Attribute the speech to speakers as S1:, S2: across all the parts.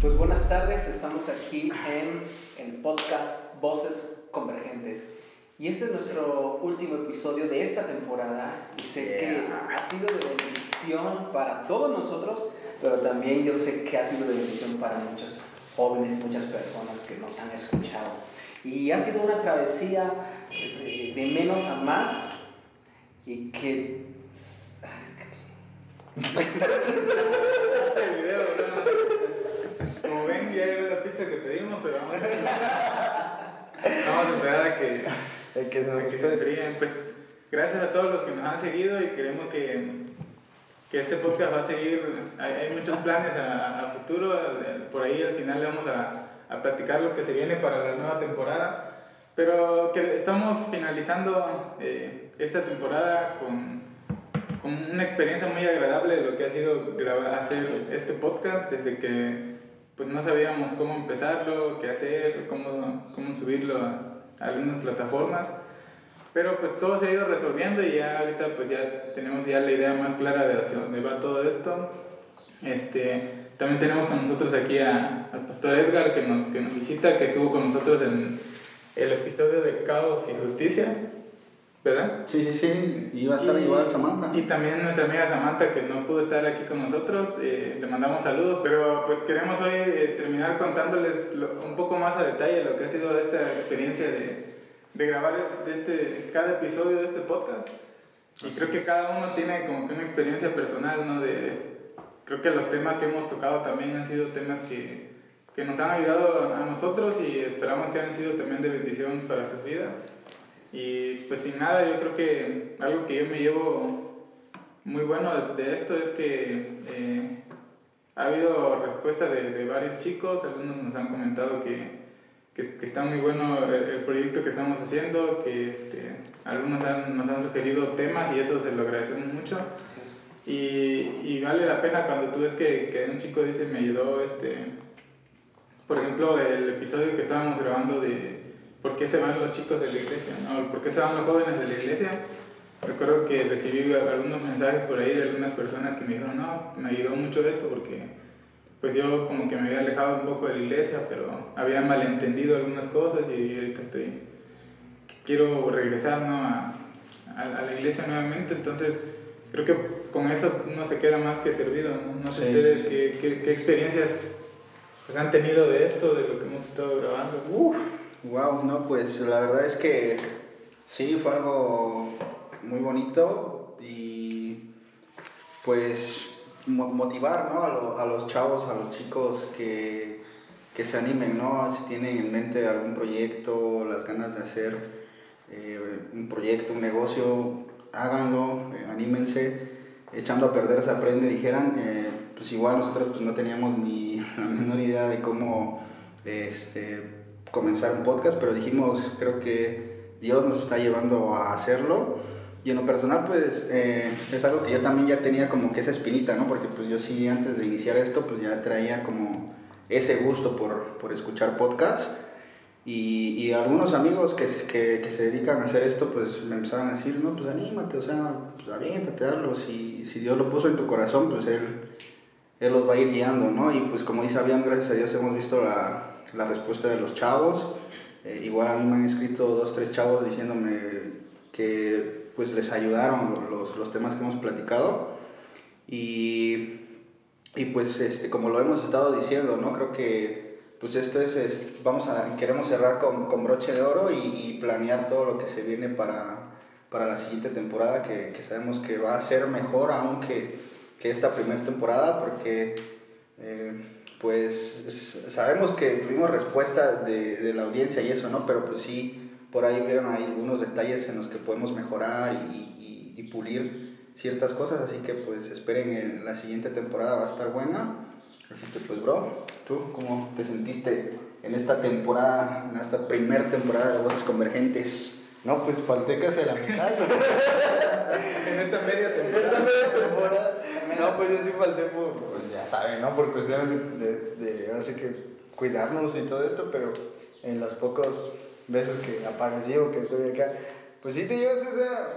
S1: Pues buenas tardes, estamos aquí en el podcast Voces Convergentes. Y este es nuestro último episodio de esta temporada y sé que ha sido de bendición para todos nosotros, pero también yo sé que ha sido de bendición para muchos jóvenes, muchas personas que nos han escuchado. Y ha sido una travesía de, de menos a más y que... Ay, es que...
S2: ven, ya era la pizza que pedimos, pero vamos a, vamos a esperar a que,
S3: El que se
S2: a
S3: nos
S2: que se enfríen. Pues, gracias a todos los que nos han seguido y queremos que, que este podcast va a seguir. Hay, hay muchos planes a, a futuro. Por ahí al final le vamos a, a platicar lo que se viene para la nueva temporada. Pero que estamos finalizando eh, esta temporada con, con una experiencia muy agradable de lo que ha sido grabar, hacer este podcast desde que pues no sabíamos cómo empezarlo, qué hacer, cómo, cómo subirlo a, algunas plataformas. Pero pues todo se ha ido resolviendo y ya ahorita pues ya tenemos ya la idea más clara de hacia dónde va todo esto. Este, también tenemos con nosotros aquí a- al pastor Edgar que nos, que nos visita, que estuvo con nosotros en el episodio de Caos y Justicia, ¿verdad?
S3: Sí, sí, sí. Iba a estar
S2: Y-
S3: igual Samantha.
S2: Y también nuestra amiga Samantha, que no pudo estar aquí con nosotros, eh, le mandamos saludos, pero pues queremos hoy eh, terminar contándoles lo- un poco más a detalle lo que ha sido esta experiencia de, de grabar este, este- cada episodio de este podcast. Y creo que cada uno tiene como que una experiencia personal, ¿no? De, creo que los temas que hemos tocado también han sido temas que, que nos han ayudado a nosotros y esperamos que hayan sido también de bendición para sus vidas. Y pues sin nada, yo creo que algo que yo me llevo muy bueno de, de esto es que eh, ha habido respuesta de, de varios chicos, algunos nos han comentado que, que, que está muy bueno el, el proyecto que estamos haciendo, que este, algunos han- nos han sugerido temas y eso se lo agradecemos mucho. Y, y vale la pena cuando tú ves que, que un chico dice, me ayudó, este, por ejemplo, el episodio que estábamos grabando de por qué se van los chicos de la iglesia, ¿no? ¿Por qué se van los jóvenes de la iglesia? Recuerdo que recibí algunos mensajes por ahí de algunas personas que me dijeron, no, me ayudó mucho esto porque pues yo como que me había alejado un poco de la iglesia, pero había malentendido algunas cosas y ahorita estoy, quiero regresar ¿no? a, a, a la iglesia nuevamente, entonces creo que con eso uno se queda más que servido, ¿no? No sé
S3: Sí,
S2: ustedes
S3: sí.
S2: Qué, qué, qué experiencias pues, han tenido de esto, de lo que hemos estado grabando.
S3: Uf, wow, no, pues la verdad es que sí, fue algo muy bonito y pues mo- motivar ¿no? a, lo- a los chavos, a los chicos que, que se animen, ¿no? Si tienen en mente algún proyecto, las ganas de hacer eh, un proyecto, un negocio, háganlo, eh, anímense, echando a perder se aprende, dijeran, eh, pues igual nosotros pues no teníamos ni la menor idea de cómo este, comenzar un podcast, pero dijimos, creo que Dios nos está llevando a hacerlo. Y en lo personal, pues eh, es algo que yo también ya tenía como que esa espinita, ¿no? Porque pues yo sí antes de iniciar esto, pues ya traía como ese gusto por, por escuchar podcasts. Y, y algunos amigos que, que, que se dedican a hacer esto, pues me empezaron a decir, no, pues anímate, o sea, pues aviéntate, hazlo. Si, si Dios lo puso en tu corazón, pues Él, él los va a ir guiando, ¿no? Y pues como dice Abiam, gracias a Dios hemos visto la, la respuesta de los chavos. Eh, igual a mí me han escrito dos, tres chavos diciéndome que pues les ayudaron los, los temas que hemos platicado. Y, y pues este, como lo hemos estado diciendo, ¿no? Creo que pues esto es, vamos a, queremos cerrar con, con broche de oro y, planear todo lo que se viene para, para la siguiente temporada, que, sabemos que va a ser mejor aún que, que esta primera temporada, porque eh, pues sabemos que tuvimos respuesta de, de la audiencia y eso, ¿no? Pero pues sí, por ahí vieron ahí algunos detalles en los que podemos mejorar y, y- pulir ciertas cosas, así que pues esperen en la siguiente temporada, va a estar buena. Así que pues bro, ¿tú cómo te sentiste en esta temporada, en esta primera temporada de Voces Convergentes?
S4: No, pues falté casi a la mitad.
S2: En esta media temporada.
S4: Esta media temporada. No, pues yo sí falté por, pues ya saben, ¿no? Por cuestiones de, de, de así que cuidarnos y todo esto, pero en las pocas veces que aparecí o que estoy acá, pues sí te llevas esa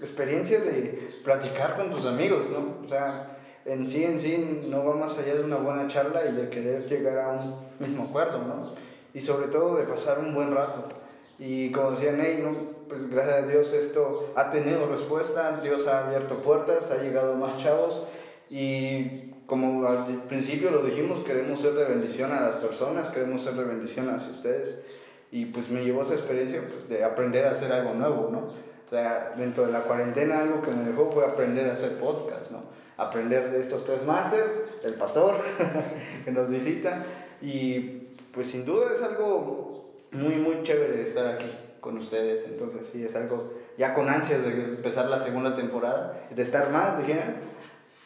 S4: experiencia de platicar con tus amigos, ¿no? O sea, en sí, en sí, no va más allá de una buena charla y de querer llegar a un mismo acuerdo, ¿no? Y sobre todo de pasar un buen rato. Y como decía Ney, ¿no? pues gracias a Dios esto ha tenido respuesta, Dios ha abierto puertas, ha llegado más chavos y como al principio lo dijimos, queremos ser de bendición a las personas, queremos ser de bendición hacia ustedes y pues me llevó esa experiencia pues de aprender a hacer algo nuevo, ¿no? O sea, dentro de la cuarentena algo que me dejó fue aprender a hacer podcast, ¿no? Aprender de estos tres masters, el pastor que nos visita y pues sin duda es algo muy, muy chévere estar aquí con ustedes. Entonces sí, es algo ya con ansias de empezar la segunda temporada, de estar más, dijeron.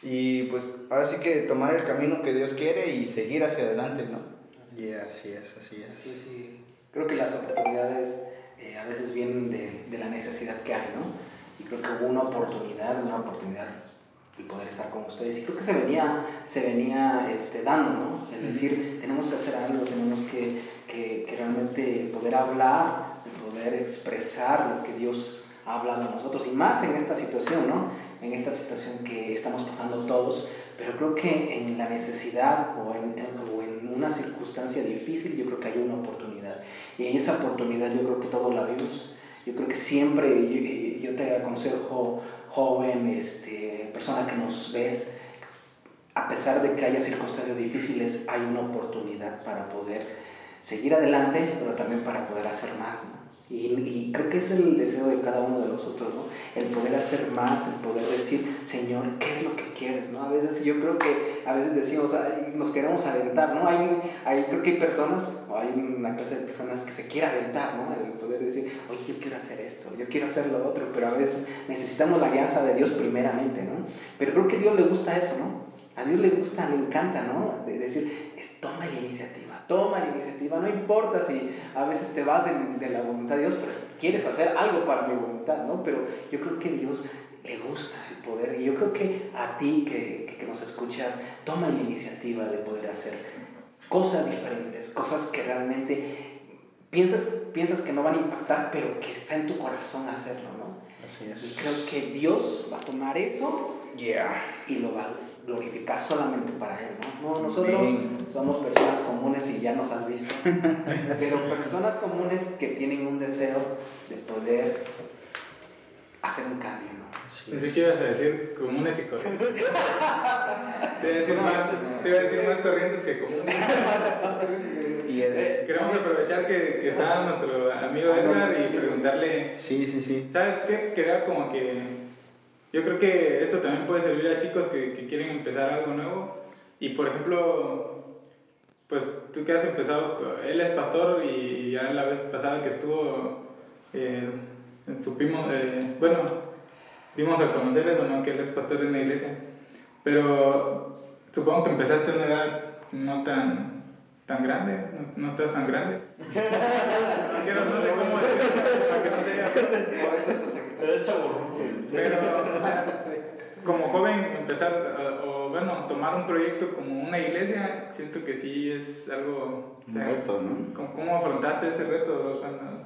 S4: Y pues ahora sí que tomar el camino que Dios quiere y seguir hacia adelante, ¿no?
S3: Sí, así es, así es.
S1: Sí, sí. Creo que las oportunidades eh, a veces vienen de, de, la necesidad que hay, ¿no? Y creo que hubo una oportunidad, una oportunidad de poder estar con ustedes. Y creo que se venía, se venía este, dando, ¿no? Es decir, tenemos que hacer algo, tenemos que, que, que realmente poder hablar, poder expresar lo que Dios ha hablado a nosotros. Y más en esta situación, ¿no? En esta situación que estamos pasando todos. Pero creo que en la necesidad o en, o en una circunstancia difícil, yo creo que hay una oportunidad. Y en esa oportunidad yo creo que todos la vimos. Yo creo que siempre, yo, yo te aconsejo, joven, este, persona que nos ves, a pesar de que haya circunstancias difíciles, hay una oportunidad para poder seguir adelante, pero también para poder hacer más. Y, y, creo que es el deseo de cada uno de nosotros, ¿no? El poder hacer más, el poder decir, Señor, ¿qué es lo que quieres, no? A veces yo creo que a veces decimos, nos queremos aventar, ¿no? Hay, hay, creo que hay personas, o hay una clase de personas que se quiere aventar, ¿no? El poder decir, oye, yo quiero hacer esto, yo quiero hacer lo otro, pero a veces necesitamos la alianza de Dios primeramente, ¿no? Pero creo que a Dios le gusta eso, ¿no? A Dios le gusta, le encanta, ¿no? De decir, toma la iniciativa toma la iniciativa, no importa si a veces te vas de, de, la voluntad de Dios, pero quieres hacer algo para mi voluntad, ¿no? Pero yo creo que Dios le gusta el poder y yo creo que a ti que, que, que nos escuchas, toma la iniciativa de poder hacer cosas diferentes, cosas que realmente piensas, piensas que no van a impactar, pero que está en tu corazón hacerlo, ¿no?
S3: Así es.
S1: Y creo que Dios va a tomar eso
S3: yeah.
S1: y lo va a glorificar solamente para Él. ¿no? no nosotros somos personas comunes y ya nos has visto, pero personas comunes que tienen un deseo de poder hacer un cambio. ¿no?
S2: Sí. Pensé que ibas a decir comunes y corrientes. te, iba a decir más, te iba a decir más corrientes que comunes.
S3: y es,
S2: eh, Queremos aprovechar que, que está nuestro amigo Edgar y preguntarle.
S3: Sí, sí, sí.
S2: ¿Sabes qué? Quería como que yo creo que esto también puede servir a chicos que, que, quieren empezar algo nuevo. Y por ejemplo, pues tú que has empezado, él es pastor y ya la vez pasada que estuvo, eh, supimos, eh, bueno, dimos a conocer eso, ¿no? Que él es pastor de una iglesia. Pero supongo que empezaste a una edad no tan, tan grande, no, no estás tan grande. no, no sé cómo decirlo, para que no sea.
S1: Por eso estás aquí.
S5: Pero es chavo.
S2: Pero, o sea, como joven, empezar, uh, o bueno, tomar un proyecto como una iglesia, siento que sí es algo.
S3: Un reto, ¿no?
S2: ¿Cómo, cómo afrontaste ese reto cuando.?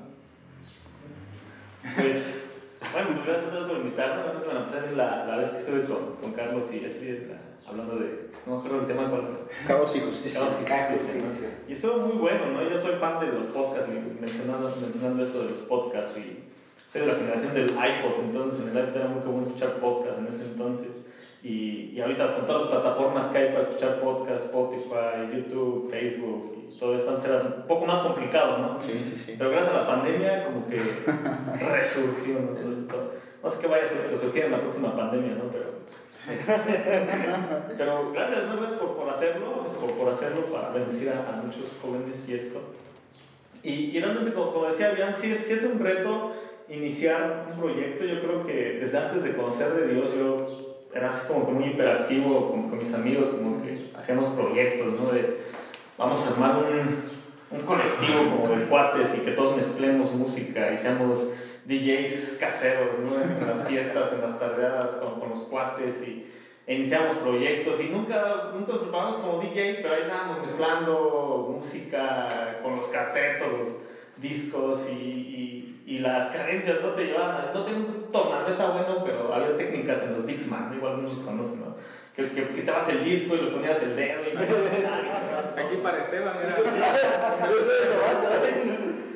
S5: Pues, bueno, pues gracias a todos por invitarme. Bueno, empezar la, la vez que estuve con, con Carlos y Astrid hablando de. No me acuerdo el tema cuál fue.
S3: Caos y justicia.
S5: Caos y justicia. ¿no? Y estuvo muy bueno, ¿no? Yo soy fan de los podcasts, mencionando, mencionando eso de los podcasts y soy de la generación del iPod, entonces en el iPod era muy común escuchar podcast en ese entonces. Y, y ahorita con todas las plataformas que hay para escuchar podcast, Spotify, YouTube, Facebook y todo esto, antes era un poco más complicado, ¿no?
S3: Sí, sí, sí.
S5: Pero gracias a la pandemia como que resurgió, ¿no? Todo esto. No sé qué vaya a resurgir en la próxima pandemia, ¿no? Pero, este, pero gracias, ¿no? Gracias por, por hacerlo, por, por hacerlo para bendecir a, a muchos jóvenes y esto. Y, y realmente, como, como decía Bian, sí es, sí es un reto iniciar un proyecto, yo creo que desde antes de conocer de Dios, yo era así como que muy hiperactivo con, con mis amigos, como que hacíamos proyectos, ¿no? De vamos a armar un, un colectivo como de cuates y que todos mezclemos música y seamos DJs caseros, ¿no? En las fiestas, en las tardeadas con, con los cuates y e iniciamos proyectos y nunca, nunca nos preparamos como DJs, pero ahí estábamos mezclando música con los cassettes o los discos y, y, las carencias no te llevaban a, no tengo un tornamesa bueno, pero había técnicas en los Dixman, igual muchos conocen, ¿no? que, que, que te vas el disco y lo ponías el dedo y
S2: Aquí para Esteban, mira.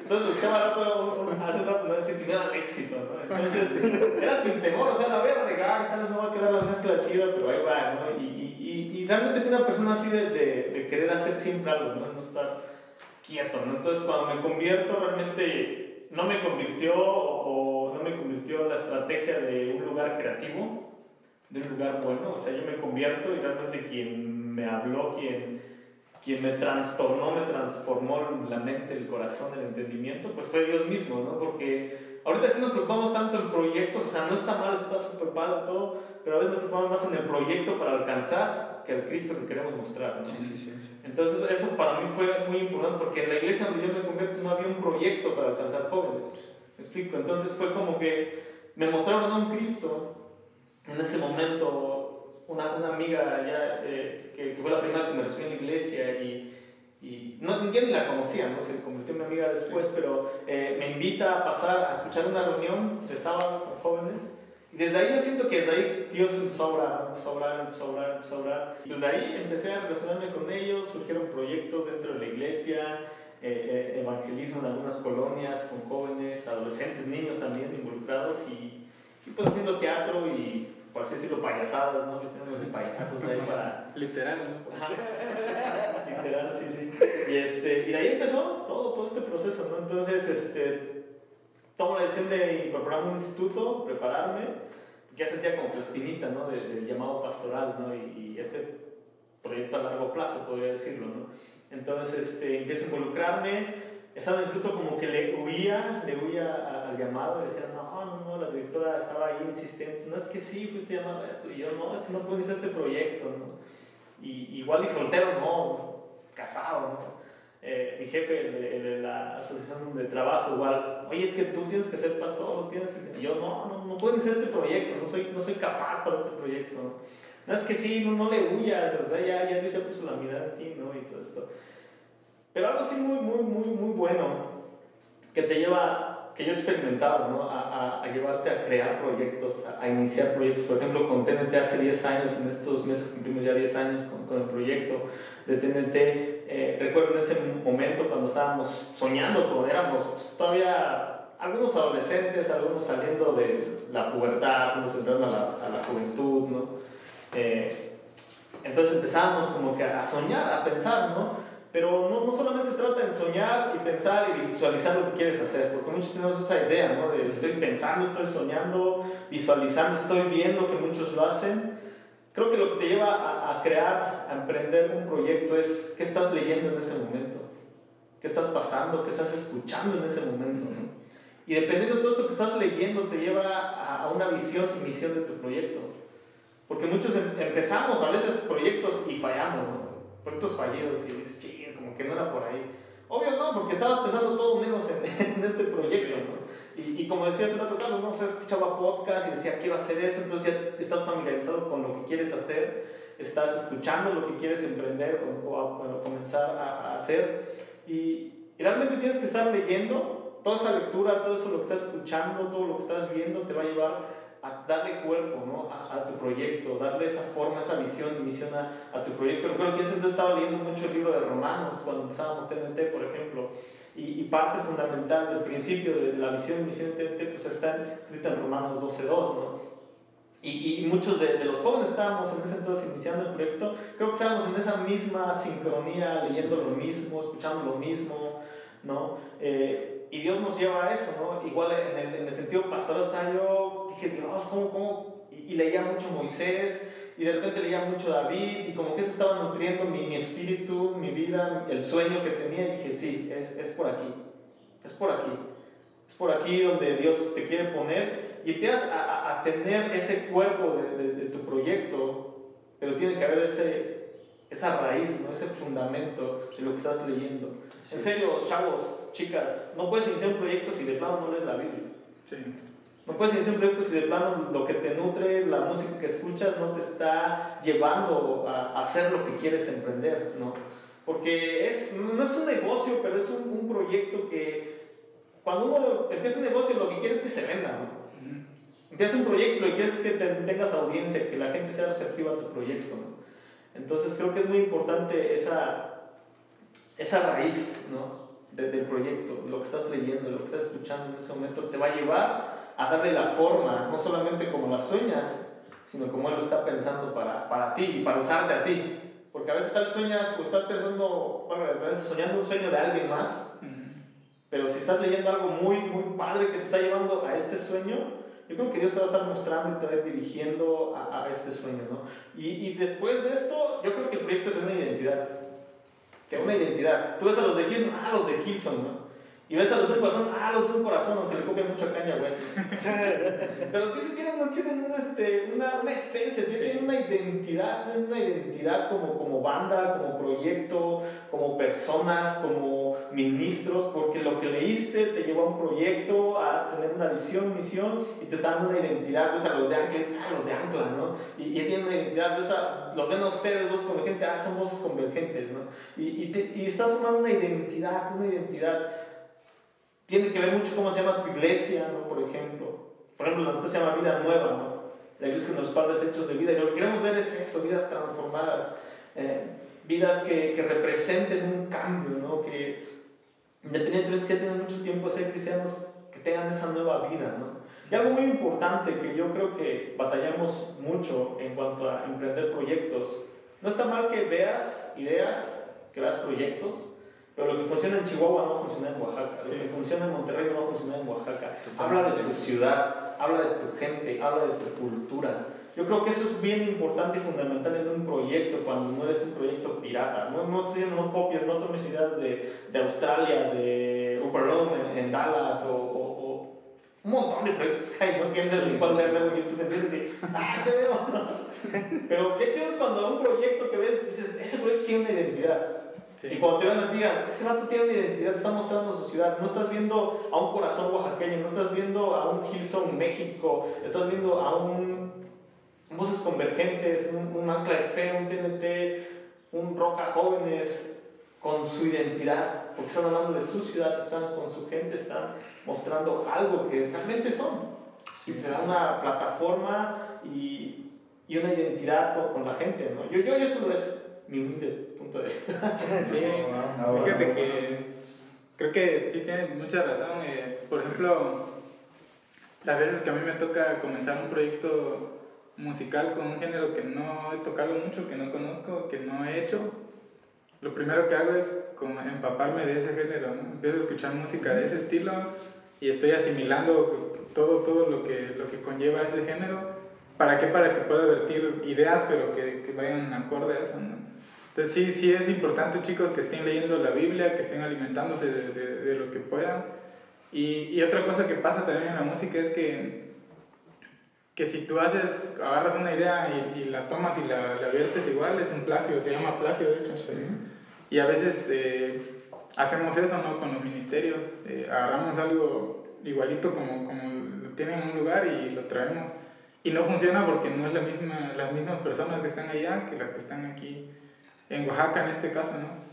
S5: Entonces lo escuchaba rato, hace un rato, no sé si me da éxito, ¿no? Entonces era sin temor, o sea, la voy a regar, tal vez no va a quedar la mezcla chida, pero ahí va, ¿no? Y, y, y, realmente fui una persona así de, de, de, querer hacer siempre algo, ¿no? No estar quieto, ¿no? Entonces cuando me convierto, realmente no me convirtió o no me convirtió la estrategia de un lugar creativo, de un lugar bueno, o sea, yo me convierto y realmente quien me habló, quien quien me trastornó, me transformó la mente, el corazón, el entendimiento, pues fue Dios mismo, ¿no? Porque ahorita sí nos preocupamos tanto en proyectos, o sea, no está mal, está súper padre todo, pero a veces nos preocupamos más en el proyecto para alcanzar que el Cristo que queremos mostrar, ¿no?
S3: Sí, sí, sí,
S5: Entonces eso para mí fue muy importante porque en la iglesia donde yo me convierto no había un proyecto para alcanzar jóvenes, ¿me explico? Entonces fue como que me mostraron a un Cristo en ese momento una, una amiga ya, eh, que, que, fue la primera que me recibió en la iglesia y, y no, yo ni la conocía, ¿no? se convirtió en mi amiga después, pero eh, me invita a pasar a escuchar una reunión de sábado con jóvenes. Y desde ahí yo siento que desde ahí Dios empezó a obrar, empezó a obrar, empezó a obrar, empezó a obrar. Y desde ahí empecé a relacionarme con ellos, surgieron proyectos dentro de la iglesia, eh, eh, evangelismo en algunas colonias con jóvenes, adolescentes, niños también involucrados y, y pues haciendo teatro y por así decirlo, payasadas, ¿no? Vestirnos de payasos ahí para...
S2: Literal, ¿no?
S5: Literal, sí, sí. Y, este, y de ahí empezó todo, todo este proceso, ¿no? Entonces, este, tomo la decisión de incorporarme a un instituto, prepararme, ya sentía como que la espinita, ¿no? Del, llamado pastoral, ¿no? Y, este proyecto a largo plazo, podría decirlo, ¿no? Entonces, este, empiezo a involucrarme, estaba en el instituto como que le huía, le huía al llamado, decía, no, no, no, la directora estaba ahí insistente, no es que sí, fuiste llamado a esto, y yo, no, es que no puedo iniciar este proyecto, ¿no? Y, igual y soltero, no, casado, ¿no? Eh, mi jefe de, la asociación de trabajo igual, oye, es que tú tienes que ser pastor, no tienes. Y yo, no, no, no iniciar este proyecto, no soy, no soy capaz para este proyecto, ¿no? No, es que sí, no, no le huyas, o sea, ya, ya Dios puso la mirada en ti, ¿no? Y todo esto. Pero algo así muy, muy, muy, muy bueno que te lleva, que yo he experimentado, ¿no? a, a, a llevarte a crear proyectos, a, a, iniciar proyectos. Por ejemplo, con TNT hace 10 años, en estos meses cumplimos ya 10 años con, con el proyecto de TNT. Eh, recuerdo ese momento cuando estábamos soñando, cuando éramos pues, todavía algunos adolescentes, algunos saliendo de la pubertad, algunos entrando a la, a la juventud, ¿no? Eh, entonces empezamos como que a soñar, a pensar, ¿no? Pero no, no, solamente se trata de soñar y pensar y visualizar lo que quieres hacer, porque muchos tenemos esa idea, ¿no? De estoy pensando, estoy soñando, visualizando, estoy viendo que muchos lo hacen. Creo que lo que te lleva a, a crear, a emprender un proyecto es qué estás leyendo en ese momento, qué estás pasando, qué estás escuchando en ese momento. ¿no? Y dependiendo de todo esto que estás leyendo, te lleva a, a una visión y misión de tu proyecto. Porque muchos em, empezamos a veces proyectos y fallamos, ¿no? Proyectos fallidos y dices, ching, como que no era por ahí. Obvio no, porque estabas pensando todo menos en, en este proyecto, ¿no? Y, y, como decía hace rato, Carlos, no, o sea, escuchaba podcast y decía, quiero hacer eso, entonces ya estás familiarizado con lo que quieres hacer, estás escuchando lo que quieres emprender o, o, a, o comenzar a, a hacer. Y, y, realmente tienes que estar leyendo toda esa lectura, todo eso lo que estás escuchando, todo lo que estás viendo, te va a llevar a darle cuerpo ¿no? a, a, tu proyecto, darle esa forma, esa visión misión a, a tu proyecto. Recuerdo que ese estaba leyendo mucho el libro de Romanos cuando empezábamos TNT, por ejemplo, y, y parte fundamental del principio de, la visión misión TNT pues está escrita en Romanos 12.2, ¿no? Y, y, muchos de, de, los jóvenes que estábamos en ese entonces iniciando el proyecto, creo que estábamos en esa misma sincronía, leyendo lo mismo, escuchando lo mismo, ¿no? Eh, y Dios nos lleva a eso, ¿no? Igual en el, en el sentido pastoral está yo, dije, Dios, ¿cómo, cómo? Y, y, leía mucho Moisés, y de repente leía mucho David, y como que eso estaba nutriendo mi, mi espíritu, mi vida, el sueño que tenía, y dije, sí, es, es por aquí, es por aquí, es por aquí donde Dios te quiere poner, y empiezas a, a tener ese cuerpo de, de, de tu proyecto, pero tiene que haber ese esa raíz, ¿no? ese fundamento de lo que estás leyendo. Sí. En serio, chavos, chicas, no puedes iniciar un proyecto si de plano no lees la Biblia.
S2: Sí.
S5: No puedes iniciar un proyecto si de plano lo que te nutre, la música que escuchas, no te está llevando a hacer lo que quieres emprender, ¿no? Porque es, no es un negocio, pero es un, un proyecto que cuando uno empieza un negocio lo que quiere es que se venda, ¿no? Empiezas un proyecto y quieres que tengas audiencia, que la gente sea receptiva a tu proyecto, ¿no? Entonces creo que es muy importante esa, esa raíz, ¿no? del proyecto, lo que estás leyendo, lo que estás escuchando en ese momento, te va a llevar a darle la forma, no solamente como las sueñas, sino como Él lo está pensando para, para ti y para usarte a ti. Porque a veces tal sueñas o estás pensando, bueno, estás soñando un sueño de alguien más, pero si estás leyendo algo muy, muy padre que te está llevando a este sueño, yo creo que Dios te va a estar mostrando y te va a ir dirigiendo a, a este sueño, ¿no? Y, y, después de esto, yo creo que el proyecto tiene una identidad. Tiene una identidad. Tú ves a los de Gilson, ah, los de Gilson, ¿no? Y ves a los de un corazón, ah, los de un corazón, aunque le copian mucho a caña, güey. Pero dice, tienen, tienen una, este, una, una esencia, tienen una identidad, tienen una identidad como, como banda, como proyecto, como personas, como ministros, porque lo que leíste te llevó a un proyecto, a tener una visión, misión, y te está dando una identidad. Ves a los de Ancla, ah, los de Ancla, ¿no? Y, y tienen una identidad, ves a, los ven a ustedes, voces convergentes, ah, son voces convergentes, ¿no? Y, y, te, y estás formando una identidad, una identidad tiene que ver mucho cómo se llama tu iglesia, ¿no? Por ejemplo. Por ejemplo, la se llama Vida Nueva, ¿no? La iglesia que nos padres hechos de vida. Y lo que queremos ver es eso, vidas transformadas, eh, vidas que, que, representen un cambio, ¿no? Que independientemente si ya tienen mucho tiempo ser cristianos, que tengan esa nueva vida, ¿no? Y algo muy importante que yo creo que batallamos mucho en cuanto a emprender proyectos, no está mal que veas ideas, que veas proyectos, pero lo que funciona en Chihuahua no funciona en Oaxaca, lo que funciona en Monterrey no funciona en Oaxaca. Habla de tu ciudad, habla de tu gente, habla de tu cultura. Yo creo que eso es bien importante y fundamental en un proyecto cuando no eres un proyecto pirata. No, no, no copias, no tomes ideas de, de Australia, de Uberlón en, en, Dallas o, o, un montón de proyectos que hay, ¿no? Que entras en YouTube, ¿entiendes? Y, ¡ah, qué veo! Pero qué chido es cuando un proyecto que ves, dices, ese proyecto tiene una identidad. Y cuando te van a digan, ese vato tiene una identidad, está mostrando su ciudad. No estás viendo a un corazón oaxaqueño, no estás viendo a un Hillsong México, estás viendo a un Voces Convergentes, un, un Ancla de Fe, un TNT, un Roca Jóvenes, con su identidad, porque están hablando de su ciudad, están con su gente, están mostrando algo que realmente son. Y te da una plataforma y, y una identidad con, con, la gente. ¿no? Yo, yo, yo solo es mi humilde punto de vista.
S2: sí, fíjate que creo que sí tiene mucha razón. Eh, por ejemplo, las veces que a mí me toca comenzar un proyecto musical con un género que no he tocado mucho, que no conozco, que no he hecho, lo primero que hago es como empaparme de ese género. Empiezo a escuchar música de ese estilo y estoy asimilando todo, todo lo, que, lo que conlleva ese género. ¿Para qué? Para que pueda vertir ideas, pero que, que vayan acorde a eso. ¿no? Entonces sí, sí es importante chicos que estén leyendo la Biblia, que estén alimentándose de, de, de lo que puedan. Y, y, otra cosa que pasa también en la música es que, que si tú haces, agarras una idea y, y la tomas y la, la, viertes igual, es un plagio, se llama plagio de hecho. Sí. Y a veces eh, hacemos eso ¿no? con los ministerios, eh, agarramos algo igualito como, como lo tienen en un lugar y lo traemos. Y no funciona porque no es la misma, las mismas personas que están allá que las que están aquí en Oaxaca en este caso, ¿no?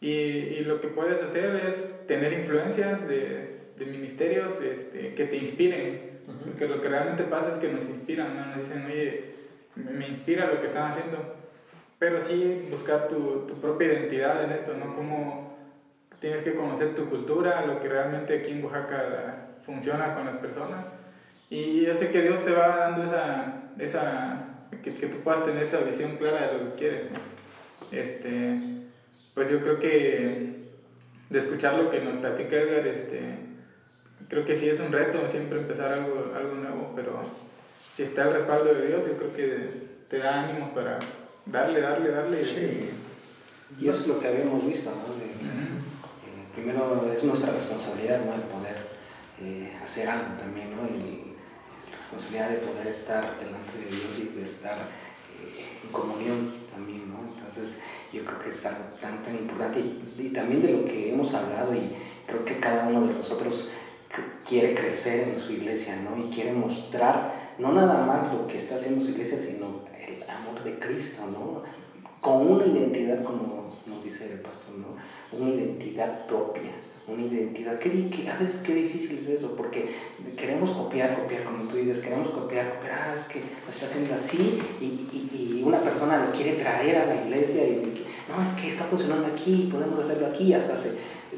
S2: Y, y lo que puedes hacer es tener influencias de, de ministerios este, que te inspiren, uh -huh. porque lo que realmente pasa es que nos inspiran, ¿no? Nos dicen, oye, me inspira lo que están haciendo, pero sí buscar tu, tu propia identidad en esto, ¿no? Cómo tienes que conocer tu cultura, lo que realmente aquí en Oaxaca funciona con las personas. Y yo sé que Dios te va dando esa, esa que, que tú puedas tener esa visión clara de lo que quieres. ¿no? Este, pues yo creo que de escuchar lo que nos platica Edgar, este, creo que sí es un reto siempre empezar algo, algo nuevo, pero si está el respaldo de Dios, yo creo que te da ánimos para darle, darle, darle.
S1: Sí. Y eso es lo que habíamos visto, ¿no? De, eh, primero es nuestra responsabilidad, ¿no? El poder eh, hacer algo también, ¿no? Y la responsabilidad de poder estar delante de Dios y de estar eh, en comunión también. Entonces yo creo que es algo tan, tan importante y, y, también de lo que hemos hablado y creo que cada uno de nosotros quiere crecer en su iglesia, ¿no? Y quiere mostrar no nada más lo que está haciendo su iglesia, sino el amor de Cristo, ¿no? Con una identidad, como nos dice el pastor, ¿no? Una identidad propia, una identidad. ¿Qué, qué, a veces qué difícil es eso, porque queremos copiar, copiar, como tú dices, queremos copiar, copiar, ah, es que lo está haciendo así y, y, y, una persona lo quiere traer a la iglesia y, no, es que está funcionando aquí, podemos hacerlo aquí, hasta se...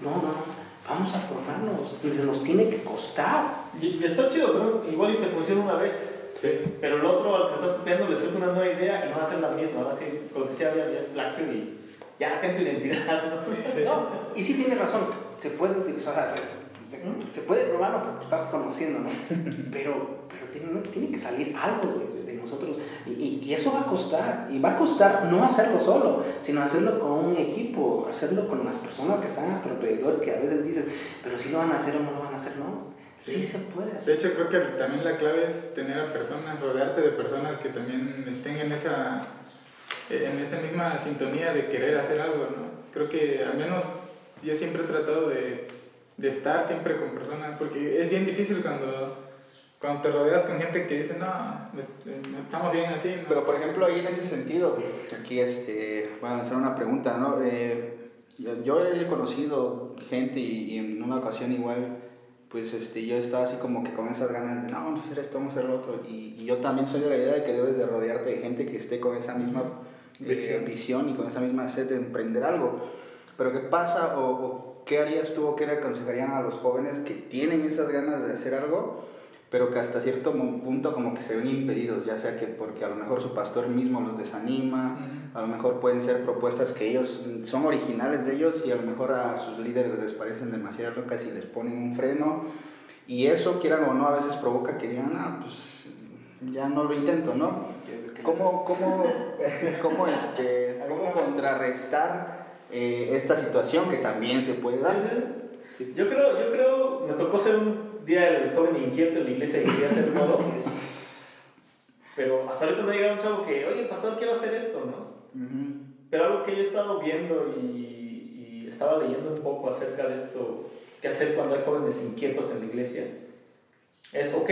S1: No, no, no vamos a formarnos, nos tiene que costar.
S5: Y, está chido, ¿no? igual y te funciona una vez. Sí. Pero el otro al que estás copiando le surge una nueva idea y no va a ser la misma, ahora sí, lo que sea había es plagio y ya ten tu identidad. ¿no?
S1: Sí, no, y sí tiene razón, se puede utilizar, se puede probar porque estás conociendo, ¿no? Pero, pero tiene, tiene que salir algo de, de nosotros y, y, eso va a costar, y va a costar no hacerlo solo, sino hacerlo con un equipo, hacerlo con las personas que están a tu alrededor, que a veces dices, pero si lo van a hacer o no lo van a hacer, no. Sí, se puede
S2: hacer. De hecho, creo que también la clave es tener a personas, rodearte de personas que también estén en esa, en esa misma sintonía de querer hacer algo, ¿no? Creo que al menos yo siempre he tratado de, de estar siempre con personas, porque es bien difícil cuando cuando te rodeas con gente que dice, no, estamos bien así.
S3: Pero por ejemplo, ahí en ese sentido, aquí este, voy a lanzar una pregunta, ¿no? Eh, yo he conocido gente y, en una ocasión igual, pues este, yo estaba así como que con esas ganas de, no, vamos a hacer esto, vamos a hacer lo otro. Y, y yo también soy de la idea de que debes de rodearte de gente que esté con esa misma eh, visión, y con esa misma sed de emprender algo. Pero ¿qué pasa o, o qué harías tú o qué le aconsejarían a los jóvenes que tienen esas ganas de hacer algo? pero que hasta cierto punto como que se ven impedidos, ya sea que porque a lo mejor su pastor mismo los desanima, a lo mejor pueden ser propuestas que ellos son originales de ellos y a lo mejor a sus líderes les parecen demasiado locas y les ponen un freno y eso, quieran o no, a veces provoca que digan, ah, pues ya no lo intento, ¿no? ¿Cómo, cómo, cómo, este, cómo contrarrestar eh, esta situación que también se puede dar?
S5: Yo creo, yo creo, me tocó ser un día del joven inquieto en la iglesia y quería hacer todo. Pero hasta ahorita me ha llegado un chavo que, oye, pastor, quiero hacer esto, ¿no? Pero algo que yo he estado viendo y, y, estaba leyendo un poco acerca de esto, qué hacer cuando hay jóvenes inquietos en la iglesia, es, ok,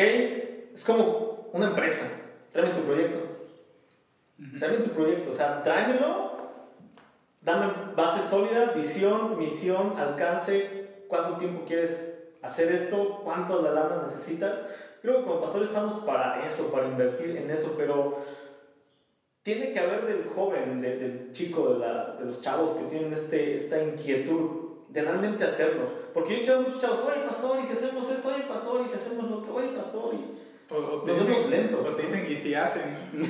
S5: es como una empresa, tráeme tu proyecto. Tráeme tu proyecto, o sea, tráemelo, dame bases sólidas, visión, misión, alcance, cuánto tiempo quieres hacer esto, cuánto la lana necesitas. Creo que como pastores estamos para eso, para invertir en eso, pero tiene que haber del joven, del chico, de, la, de, los chavos que tienen este, esta inquietud de realmente hacerlo. Porque yo he escuchado muchos chavos, oye pastor, y si hacemos esto, oye pastor, y si hacemos lo otro, oye pastor, y
S2: o, te dicen, lentos. O te dicen, ¿y si hacen?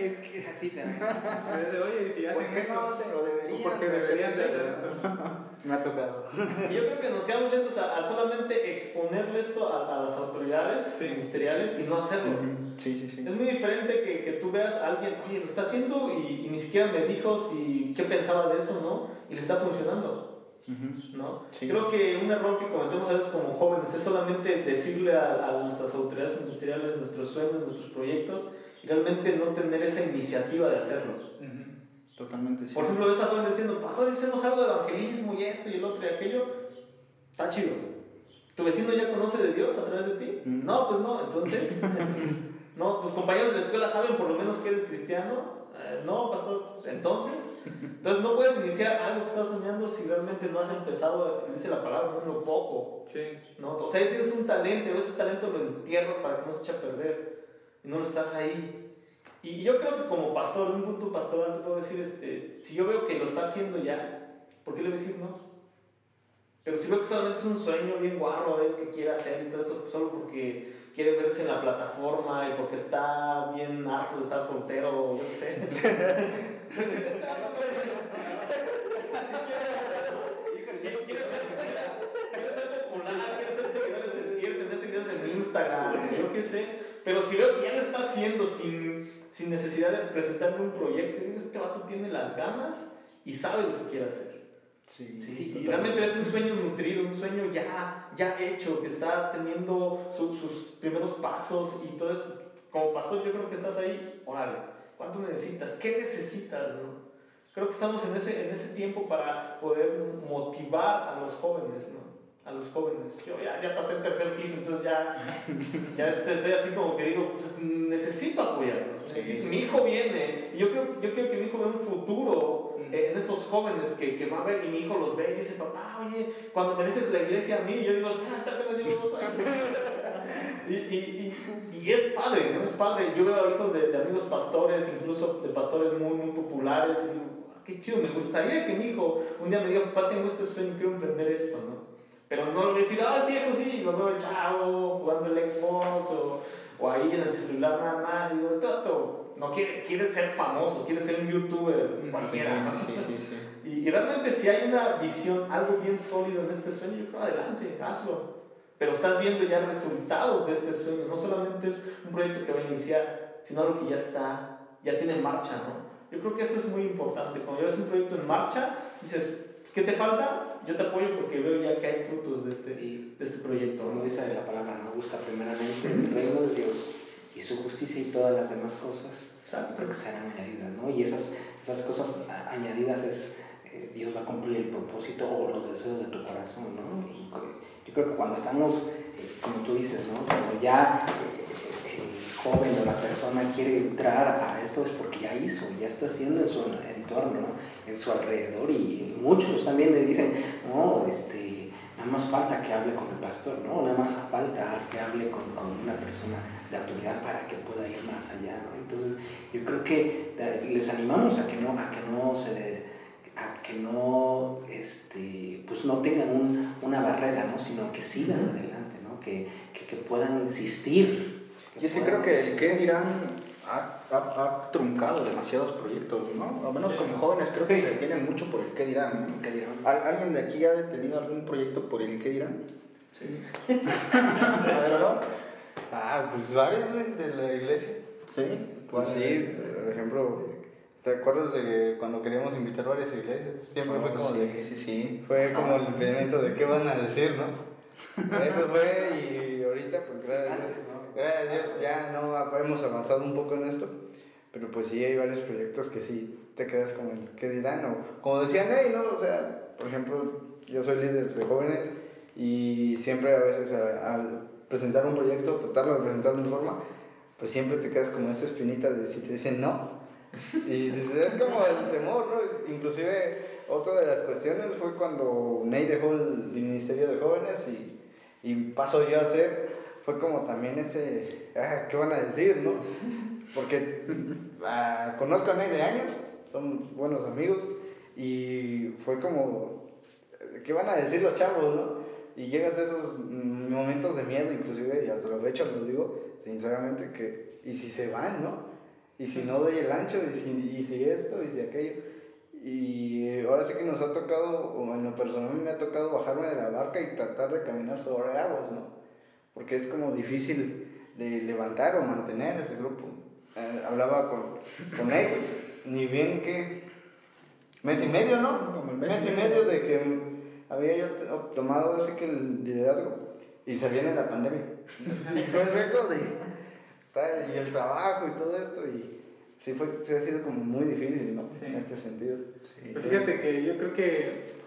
S1: es que así también.
S2: Oye, ¿y si hacen?
S3: ¿Por qué no hacen? O deberían.
S2: Porque deberían
S3: Me ha tocado.
S5: Y yo creo que nos quedamos lentos al solamente exponerle esto a, a las autoridades ministeriales y no hacerlo.
S3: Sí, sí, sí.
S5: Es muy diferente que, que tú veas a alguien, oye, lo está haciendo y, y, ni siquiera me dijo si qué pensaba de eso, ¿no? Y le está funcionando. ¿No? Creo que un error que cometemos a veces como jóvenes es solamente decirle a, a, nuestras autoridades ministeriales nuestros sueños, nuestros proyectos y realmente no tener esa iniciativa de hacerlo.
S3: Totalmente.
S5: Por ejemplo, ves a jóvenes diciendo, pastor, hacemos algo de evangelismo y esto y el otro y aquello. Está chido. ¿Tu vecino ya conoce de Dios a través de ti? No, pues no. Entonces, no, tus compañeros de la escuela saben por lo menos que eres cristiano. No, pastor, pues, entonces. Entonces no puedes iniciar algo que estás soñando si realmente no has empezado, dice la palabra, no lo poco.
S2: Sí.
S5: ¿no? O sea, tienes un talento, ese talento lo entierras para que no se eche a perder. Y no lo estás ahí. Y yo creo que como pastor, un punto pastoral, te puedo decir, este, si yo veo que lo está haciendo ya, ¿por qué le voy a decir no? Pero si veo que solamente es un sueño bien guarro de él que quiere hacer y todo esto, solo porque quiere verse en la plataforma y porque está bien harto de estar soltero, yo qué sé. quiere ser popular, quiere ser seguidores en tener seguidores en Instagram, yo qué sé. Pero si veo que ya lo está haciendo sin sin necesidad de presentarme un proyecto. Este vato tiene las ganas y sabe lo que quiere hacer. Sí, sí, y realmente es un sueño nutrido, un sueño ya, ya hecho, que está teniendo sus primeros pasos y todo esto. Como pastor, yo creo que estás ahí, órale, ¿cuánto necesitas? ¿Qué necesitas? No? Creo que estamos en ese, en ese tiempo para poder motivar a los jóvenes, ¿no? a los jóvenes. Yo ya, ya pasé el tercer piso, entonces ya, ya estoy así como que digo, pues necesito apoyarlos. mi hijo viene, y yo creo, yo creo que mi hijo ve un futuro en estos jóvenes que, que va a ver y mi hijo los ve y dice, papá, oye, cuando me dejes la iglesia a mí, yo digo, espérate, apenas llevo dos años. y, y, y, y, es padre, ¿no? Es padre. Yo veo a hijos de, de amigos pastores, incluso de pastores muy, muy populares, y digo, ah, qué chido, me gustaría que mi hijo un día me diga, papá, tengo este sueño, quiero emprender esto, ¿no? Pero no lo voy a decir, ah, sí, hijo, sí, lo veo chavo, jugando el Xbox o, o ahí en el celular nada más. Y digo, esto no quiere, quiere ser famoso, quiere ser un youtuber cualquiera.
S3: Sí, sí, sí, sí.
S5: Y, y, realmente si hay una visión, algo bien sólido en este sueño, yo creo, adelante, hazlo. Pero estás viendo ya resultados de este sueño. No solamente es un proyecto que va a iniciar, sino algo que ya está, ya tiene marcha, ¿no? Yo creo que eso es muy importante. Cuando ya ves un proyecto en marcha, dices, ¿qué te falta? Yo te apoyo porque veo ya que hay frutos de este, de este proyecto.
S1: Como dice la palabra, no busca primeramente el reino de Dios y su justicia y todas las demás cosas,
S5: Exacto.
S1: creo que serán añadidas, ¿no? Y esas, esas cosas añadidas es, eh, Dios va a cumplir el propósito o los deseos de tu corazón, ¿no? Y yo creo que cuando estamos, eh, como tú dices, ¿no? Cuando ya eh, el joven o la persona quiere entrar a esto es porque ya hizo, ya está haciendo en su entorno, ¿no? en su alrededor y muchos también le dicen, no, este, nada más falta que hable con el pastor, ¿no? Nada más falta que hable con, con una persona de autoridad para que pueda ir más allá, ¿no? Entonces, yo creo que les animamos a que no, a que no se les, a que no, este, pues no tengan un, una barrera, ¿no? Sino que sigan adelante, ¿no? Que, que, que puedan insistir.
S3: Que y es que creo que el que dirán ha, ha, ha, truncado demasiados proyectos, ¿no? Al menos
S5: Sí.
S3: como jóvenes creo que
S1: Sí.
S3: se detienen mucho por el qué dirán. ¿no?
S1: ¿Qué dirán?
S3: ¿Al- ¿Alguien de aquí ha detenido algún proyecto por el qué dirán?
S5: Sí.
S3: A ver, ¿no?
S4: Ah, pues varios de la iglesia.
S3: Sí.
S4: Pues sí, por ejemplo, ¿te acuerdas de cuando queríamos invitar varias iglesias? Siempre fue como
S3: sí,
S4: de...
S3: sí, sí.
S4: Fue como
S3: Ah.
S4: el impedimento de qué van a decir, ¿no? Eso fue y ahorita, pues gracias Dios, gracias ya no hemos avanzado un poco en esto. Pero pues sí hay varios proyectos que sí te quedas como el qué dirán o como decían hey, ¿no? O sea, por ejemplo, yo soy líder de jóvenes y siempre a veces al presentar un proyecto, tratarlo de presentarlo de forma, pues siempre te quedas como esa espinita de si te dicen no. Y es como el temor, ¿no? Inclusive otra de las cuestiones fue cuando Ney dejó el ministerio de jóvenes y, y paso yo a ser, fue como también ese, ah, ¿qué van a decir, no? Porque ah, conozco a Ney de años, son buenos amigos y fue como, ¿qué van a decir los chavos, no? Y llegas a esos momentos de miedo, inclusive, y hasta la fecha lo digo, sinceramente, que, ¿y si se van, no? Y si no doy el ancho, y si, y si esto, y si aquello. Y ahora sí que nos ha tocado, o en lo personal me ha tocado bajarme de la barca y tratar de caminar sobre aguas, ¿no? Porque es como difícil de levantar o mantener ese grupo. Eh, hablaba con, con ellos, ni bien que mes y medio, ¿no?
S3: Como el
S4: Mes y medio de que había yo tomado así que el liderazgo y se viene la pandemia. y fue el récord de, ¿sabes? Y el trabajo y todo esto y sí, fue, sí ha sido como muy difícil, ¿no?
S2: Sí.
S4: En este sentido.
S2: Pues fíjate que yo creo que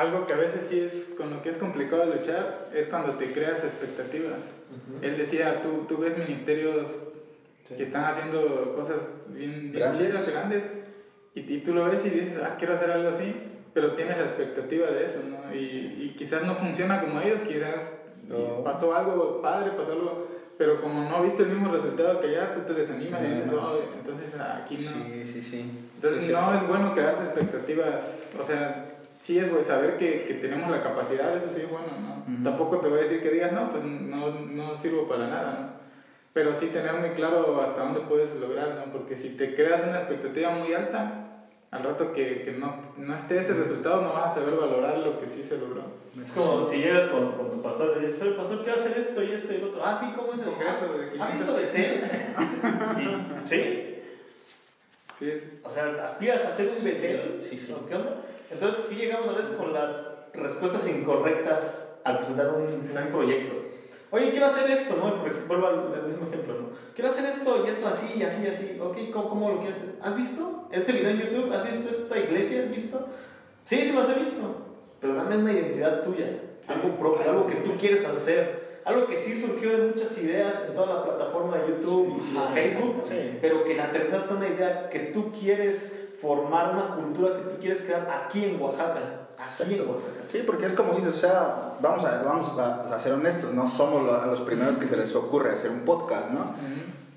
S2: algo que a veces sí es con lo que es complicado luchar es cuando te creas expectativas. Él decía, tú, tú ves ministerios que están haciendo cosas bien, bien
S3: Grandes.
S2: chidas, grandes, y, y tú lo ves y dices, ah, quiero hacer algo así, pero tienes la expectativa de eso, ¿no? Y, y quizás no funciona como ellos, quizás
S3: No.
S2: pasó algo padre, pasó algo, pero como no viste el mismo resultado que ya, tú te desanimas y dices. "Oh, entonces aquí no.
S3: Sí, sí, sí.
S2: Entonces
S3: Sí,
S2: no es bueno crearse expectativas, o sea, sí es bueno saber que, que tenemos la capacidad, eso sí bueno, ¿no?
S3: Ujú.
S2: Tampoco te voy a decir que digas, no, pues no, no sirvo para nada, ¿no? Pero sí tener muy claro hasta dónde puedes lograr, ¿no? Porque si te creas una expectativa muy alta, al rato que, que no, no esté ese resultado, no vas a saber valorar lo que sí se logró.
S5: Es como si llegas con, con tu pastor y dices, oye, pastor, quiero hacer esto y esto y lo otro. Ah, sí, ¿cómo es el
S2: Congreso de
S5: ¿Has
S2: 500.
S5: visto Betel? ¿Sí?
S2: Sí,
S5: O sea, aspiras a ser un Betel.
S3: Sí, sí.
S5: ¿Qué onda? Entonces, sí llegamos a veces con las respuestas incorrectas al presentar un, un proyecto. Oye, quiero hacer esto, ¿no? Por ejemplo, vuelvo al, mismo ejemplo, ¿no? Quiero hacer esto y esto así y así y así. Ok, ¿cómo, ¿cómo lo quieres hacer? ¿Has visto este video en YouTube? ¿Has visto esta iglesia? ¿Has visto? Sí, sí los he visto. Pero dame una identidad tuya. Algo propio, algo que tú quieres hacer. algo que sí surgió de muchas ideas en toda la plataforma de YouTube y Facebook,
S3: sí.
S5: pero que la aterrizaste una idea que tú quieres formar una cultura que tú quieres crear aquí en Oaxaca. Aquí en Oaxaca.
S3: Sí, porque es como dices, o sea, vamos a, vamos a, a ser honestos, no somos lo- a los primeros que se les ocurre hacer un podcast, ¿no?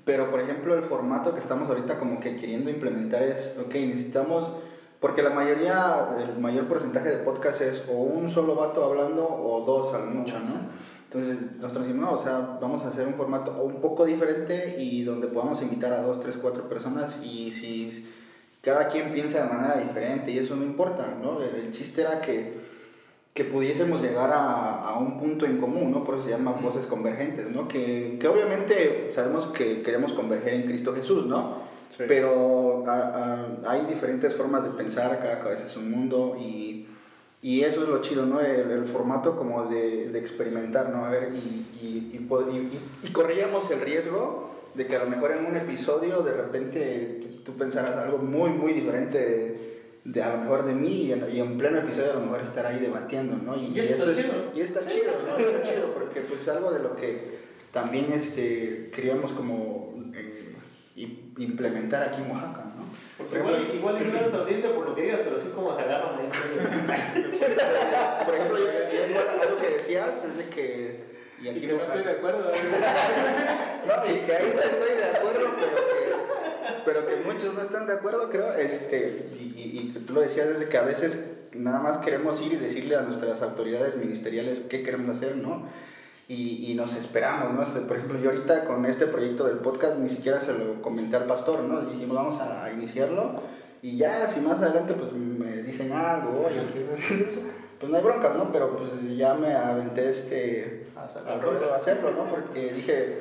S3: Pero, por ejemplo, el formato que estamos ahorita como que queriendo implementar es, ok, necesitamos, porque la mayoría, el mayor porcentaje de podcast es o un solo vato hablando o dos al mucho, ¿no? Entonces, nosotros dijimos, no, o sea, vamos a hacer un formato un poco diferente y donde podamos invitar a dos, tres, cuatro personas y si cada quien piensa de manera diferente y eso no importa, ¿no? El, el chiste era que, que pudiésemos llegar a, a un punto en común, ¿no? Por eso se llama voces convergentes, ¿no? Que, que obviamente sabemos que queremos converger en Cristo Jesús, ¿no?
S4: Sí.
S3: Pero a- a- hay diferentes formas de pensar, cada cabeza es un mundo y, y eso es lo chido, ¿no? El, el formato como de, de experimentar, ¿no? A ver, y, y, y, y corríamos el riesgo de que a lo mejor en un episodio de repente tú, tú pensaras algo muy, muy diferente de, de a lo mejor de mí y en, y en pleno episodio a lo mejor estar ahí debatiendo, ¿no?
S5: Y eso está
S3: es,
S5: chido.
S3: Y está chido, ¿no? Está chido porque pues es algo de lo que también este, queríamos como eh, implementar aquí en Oaxaca, ¿no?
S5: Porque igual, igual ignoran su audiencia por lo que digas, pero sí como se agarran ahí.
S3: Por ejemplo, yo, yo igual algo que decías es de que... Y
S2: Y
S3: aquí
S2: que no estoy de acuerdo.
S3: No, y que ahí sí estoy de acuerdo, pero que, pero que muchos no están de acuerdo, creo. Este, y, y, tú lo decías desde que a veces nada más queremos ir y decirle a nuestras autoridades ministeriales qué queremos hacer, ¿no? Y, y nos esperamos, ¿no? Este, por ejemplo, yo ahorita con este proyecto del podcast ni siquiera se lo comenté al pastor, ¿no? Le dijimos, vamos a, a iniciarlo. Y ya, si más adelante pues me dicen algo, oye, ¿por qué estás haciendo eso? Pues no hay bronca, ¿no? Pero pues ya me aventé este, al rollo de hacerlo, ¿no? Porque dije,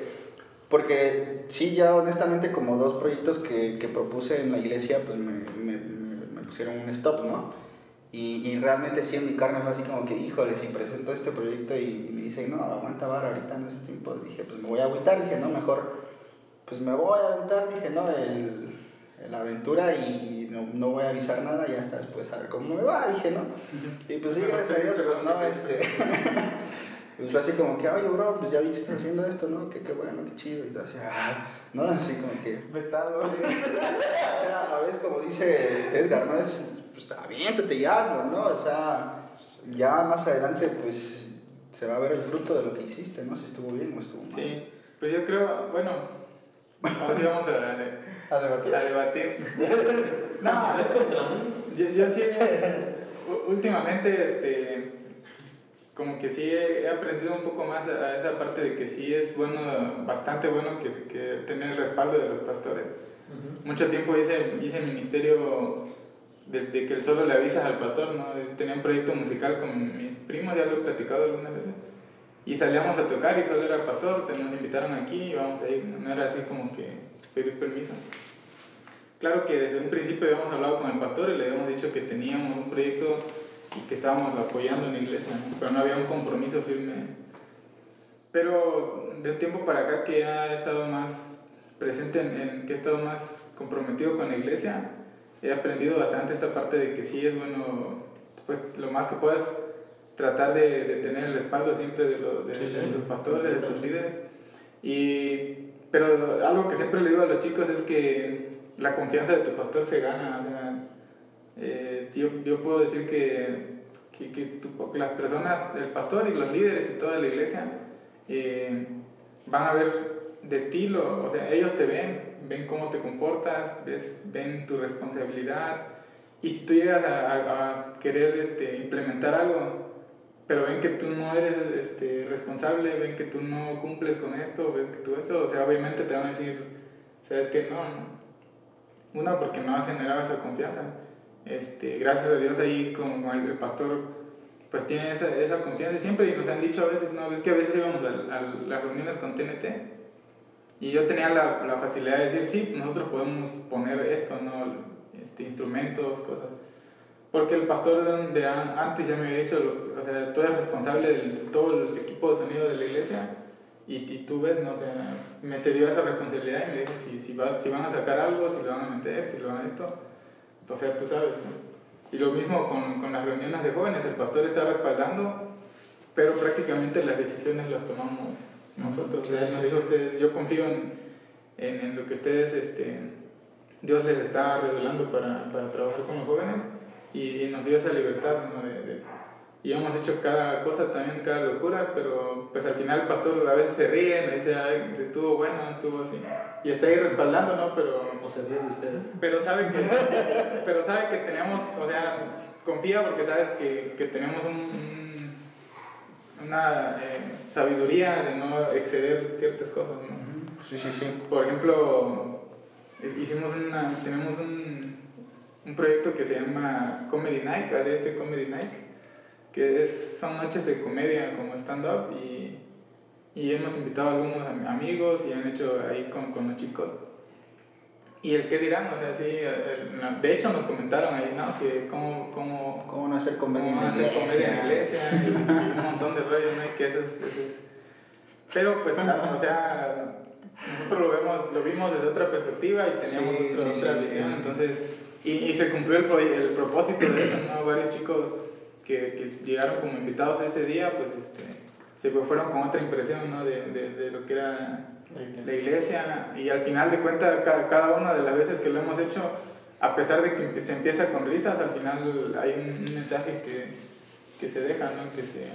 S3: porque sí, ya honestamente como dos proyectos que, que propuse en la iglesia, pues me, me, me- me pusieron un stop, ¿no? Y, y realmente sí en mi carne fue así como que, híjole, si presento este proyecto y, y me dicen, no, aguanta vara ahorita en ese tiempo, dije, pues me voy a agüitar, dije, no, mejor, pues me voy a aventar, dije, no, el, la aventura y no, no voy a avisar nada y hasta después a ver cómo me va, dije, ¿no? Y pues sí, gracias a Dios, pues no, este... Y fue así como que, oye, bro, pues ya vi que estás haciendo esto, ¿no? Que qué bueno, qué chido. Y todo así, ah, ¿no? Así como que,
S4: Vetado.
S3: o sea, a veces como dice este Edgar, ¿no? Es, pues aviéntate y hazlo, ¿no? O sea, ya más adelante, pues se va a ver el fruto de lo que hiciste, ¿no? Si estuvo bien o estuvo mal.
S2: Sí, pues yo creo, bueno, ahora sí vamos a,
S4: A debatir.
S2: a debatir.
S5: No, es contra mí.
S2: Yo, yo sí, últimamente, este, como que sí he, he aprendido un poco más a, a esa parte de que sí es bueno, bastante bueno que, que tener el respaldo de los pastores. Mucho tiempo hice, hice ministerio de, de que solo le avisas al pastor, ¿no? Tenía un proyecto musical con mis primos, ya lo he platicado algunas veces. Y salíamos a tocar y solo era pastor, te nos invitaron aquí y vamos a ir. No era así como que pedir permiso. Claro que desde un principio habíamos hablado con el pastor y le habíamos dicho que teníamos un proyecto y que estábamos apoyando en la iglesia, pero no había un compromiso firme. Pero de tiempo para acá que ya he estado más presente, en, en- que he estado más comprometido con la iglesia, he aprendido bastante esta parte de que sí es bueno, pues lo más que puedas tratar de, de tener el respaldo siempre de, lo- de-
S5: Sí, sí.
S2: de tus pastores, de tus líderes. Y, pero algo que siempre le digo a los chicos es que la confianza de tu pastor se gana. O sea, eh, yo, yo puedo decir que, que, que tu- que las personas, el pastor y los líderes y toda la iglesia eh, van a ver de ti, lo, o sea, ellos te ven, ven cómo te comportas, ves, ven tu responsabilidad. Y si tú llegas a, a- a querer este, implementar algo, pero ven que tú no eres este, responsable, ven que tú no cumples con esto, ven que tú eso, o sea, obviamente te van a decir, ¿sabes qué? No, no. Una, porque no has generado esa confianza. Este, gracias a Dios ahí con el, pastor pues tiene esa, esa confianza siempre y nos han dicho a veces, no, es que a veces íbamos a, a las reuniones con TNT y yo tenía la, la facilidad de decir, sí, nosotros podemos poner esto, ¿no? Este, instrumentos, cosas. Porque el pastor de, de an- antes ya me había dicho, o sea, tú eres responsable de todo el equipo de sonido de la iglesia y, y tú ves, ¿no? O sea, me cedió esa responsabilidad y me dijo si, si, va- si van a sacar algo, si lo van a meter, si lo van a esto. O sea, tú sabes, ¿no? Y lo mismo con, con las reuniones de jóvenes, el pastor está respaldando pero prácticamente las decisiones las tomamos nosotros. Él nos dijo ustedes, yo confío en, en, lo que ustedes, este, Dios les está revelando para, para trabajar con los jóvenes y, nos dio esa libertad ¿no? de, y hemos hecho cada cosa también, cada locura, pero pues al final el pastor a veces se ríe, me dice, ay, estuvo bueno, estuvo así. Y está ahí respaldando, ¿no? Pero...
S5: ¿O se ríe de ustedes?
S2: Pero sabe que, pero sabe que tenemos, o sea, confía porque sabes que, que tenemos un, una eh, sabiduría de no exceder ciertas cosas, ¿no?
S3: Sí, sí, sí.
S2: Por ejemplo, hicimos una, tenemos un, un proyecto que se llama Comedy Night, ADF Comedy Night que es, son noches de comedia como stand-up y, y, hemos invitado a algunos amigos y han hecho ahí con, con los chicos. Y el qué dirán, o sea, sí, de hecho nos comentaron ahí, ¿no? Que cómo... Cómo,
S3: ¿Cómo no hacer comedia en
S2: la iglesia? comedia en iglesia y, un montón de rollos, ¿no? Que eso es, Pero pues, o sea, nosotros lo, vemos, lo vimos desde otra perspectiva y teníamos otra, visión, entonces... Y, y, se cumplió el, el propósito de eso, ¿no? Varios chicos que, que, llegaron como invitados ese día, pues este, se fueron con otra impresión ¿no? de, de, de, lo que era la iglesia. Y al final de cuentas, cada, cada, una de las veces que lo hemos hecho, a pesar de que se empieza con risas, al final hay un, mensaje que, que, se deja, ¿no? Que se...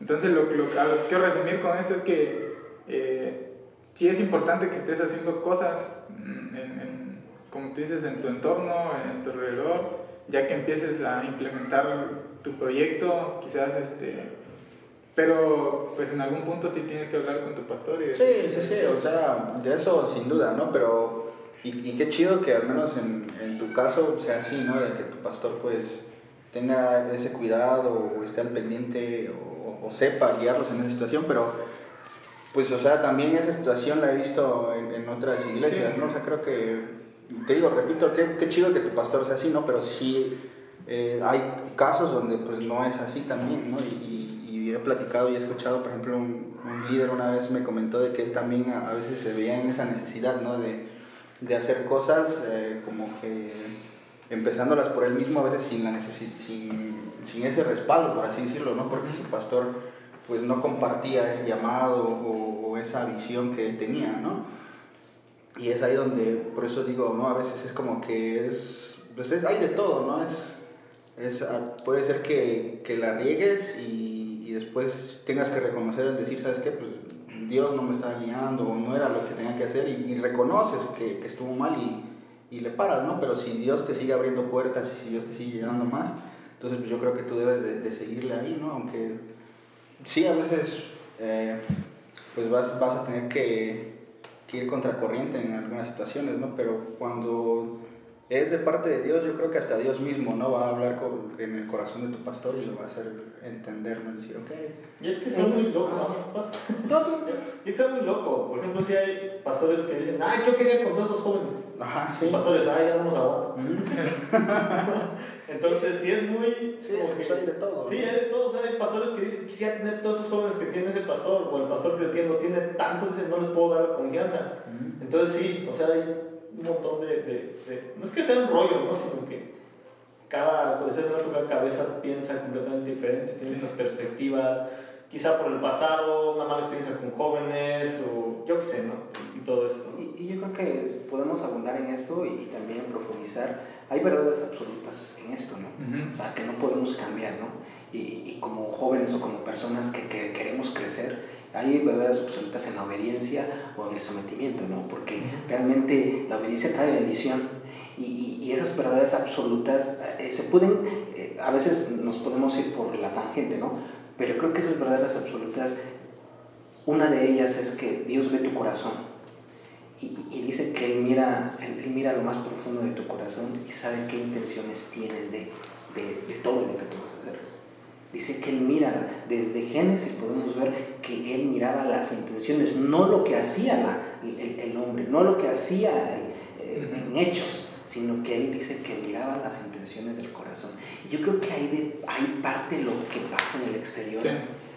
S2: Entonces, lo, lo, lo que quiero resumir con esto es que eh, sí es importante que estés haciendo cosas, en, en, como tú dices, en tu entorno, en tu alrededor, ya que empieces a implementar tu proyecto, quizás este pero pues en algún punto sí tienes que hablar con tu pastor y
S3: Sí, sí, sí, o sea, de eso sin duda, ¿no? Pero y, y qué chido que al menos en, en, tu caso sea así, ¿no? De que tu pastor pues tenga ese cuidado o esté al pendiente o, o sepa guiarlos en esa situación, pero pues o sea, también esa situación la he visto en, en otras iglesias, ¿no? O sea, creo que te digo, repito, qué, qué chido que tu pastor sea así, ¿no? Pero sí eh, hay casos donde pues no es así también, ¿no? Y, he platicado y he escuchado, por ejemplo, un, líder una vez me comentó de que él también a, veces se veía en esa necesidad, ¿no? De, de hacer cosas eh, como que empezándolas por él mismo, a veces sin, la sin, sin ese respaldo, por así decirlo, ¿no? Porque su pastor pues no compartía ese llamado o esa visión que él tenía, ¿no? Y es ahí donde, por eso digo, ¿no? A veces es como que es, pues es, hay de todo, ¿no? Es, es, ah, puede ser que, que la riegues y, y, después tengas que reconocer el decir, ¿sabes qué? Pues Dios no me estaba guiando o no era lo que tenía que hacer y, y reconoces que, que, estuvo mal y, y, le paras, ¿no? Pero si Dios te sigue abriendo puertas y si Dios te sigue llegando más, entonces pues yo creo que tú debes de, de seguirle ahí, ¿no? Aunque sí, a veces eh, pues vas, vas a tener que que ir contracorriente en algunas situaciones, ¿no? Pero cuando es de parte de Dios, yo creo que hasta Dios mismo, ¿no? Va a hablar con, en el corazón de tu pastor y lo va a hacer entender, ¿no? Decir, ok.
S5: Y es que está muy loco, ¿no? Y está muy loco. Por ejemplo, si hay pastores que dicen, ay, yo quería con todos esos jóvenes.
S3: Ajá, sí.
S5: Pastores, ay, ya no nos aguanto. Entonces, sí es muy...
S3: Sí, es hay de todo.
S5: Sí, hay de todo. O sea, hay pastores que dicen, quisiera tener todos esos jóvenes que tiene ese pastor, o el pastor que tiene, los tiene tanto, dicen, no les puedo dar la confianza. Entonces, sí, o sea, hay un montón de, de, No es que sea un rollo, ¿no? Sino que cada, cuando se una cabeza piensa completamente diferente, tiene otras perspectivas, quizá por el pasado, una mala experiencia con jóvenes, o yo qué sé, ¿no? Y todo esto.
S1: Y, yo creo que podemos abundar en esto y, también profundizar. Hay verdades absolutas en esto, ¿no? O sea, que no podemos cambiar, ¿no? Y, y, como jóvenes o como personas que, que queremos crecer, hay verdades absolutas en la obediencia o en el sometimiento, ¿no? Porque realmente la obediencia trae bendición y, y, esas verdades absolutas eh, se pueden, eh, a veces nos podemos ir por la tangente, ¿no? Pero creo que esas verdades absolutas, una de ellas es que Dios ve tu corazón y, y dice que él mira, él, mira lo más profundo de tu corazón y sabe qué intenciones tienes de, de, de todo lo que tú vas a hacer. Dice que él mira, desde Génesis podemos ver que él miraba las intenciones, no lo que hacía la, el, el, hombre, no lo que hacía en hechos, sino que él dice que miraba las intenciones del corazón. Y yo creo que hay, de, hay parte de lo que pasa en el exterior.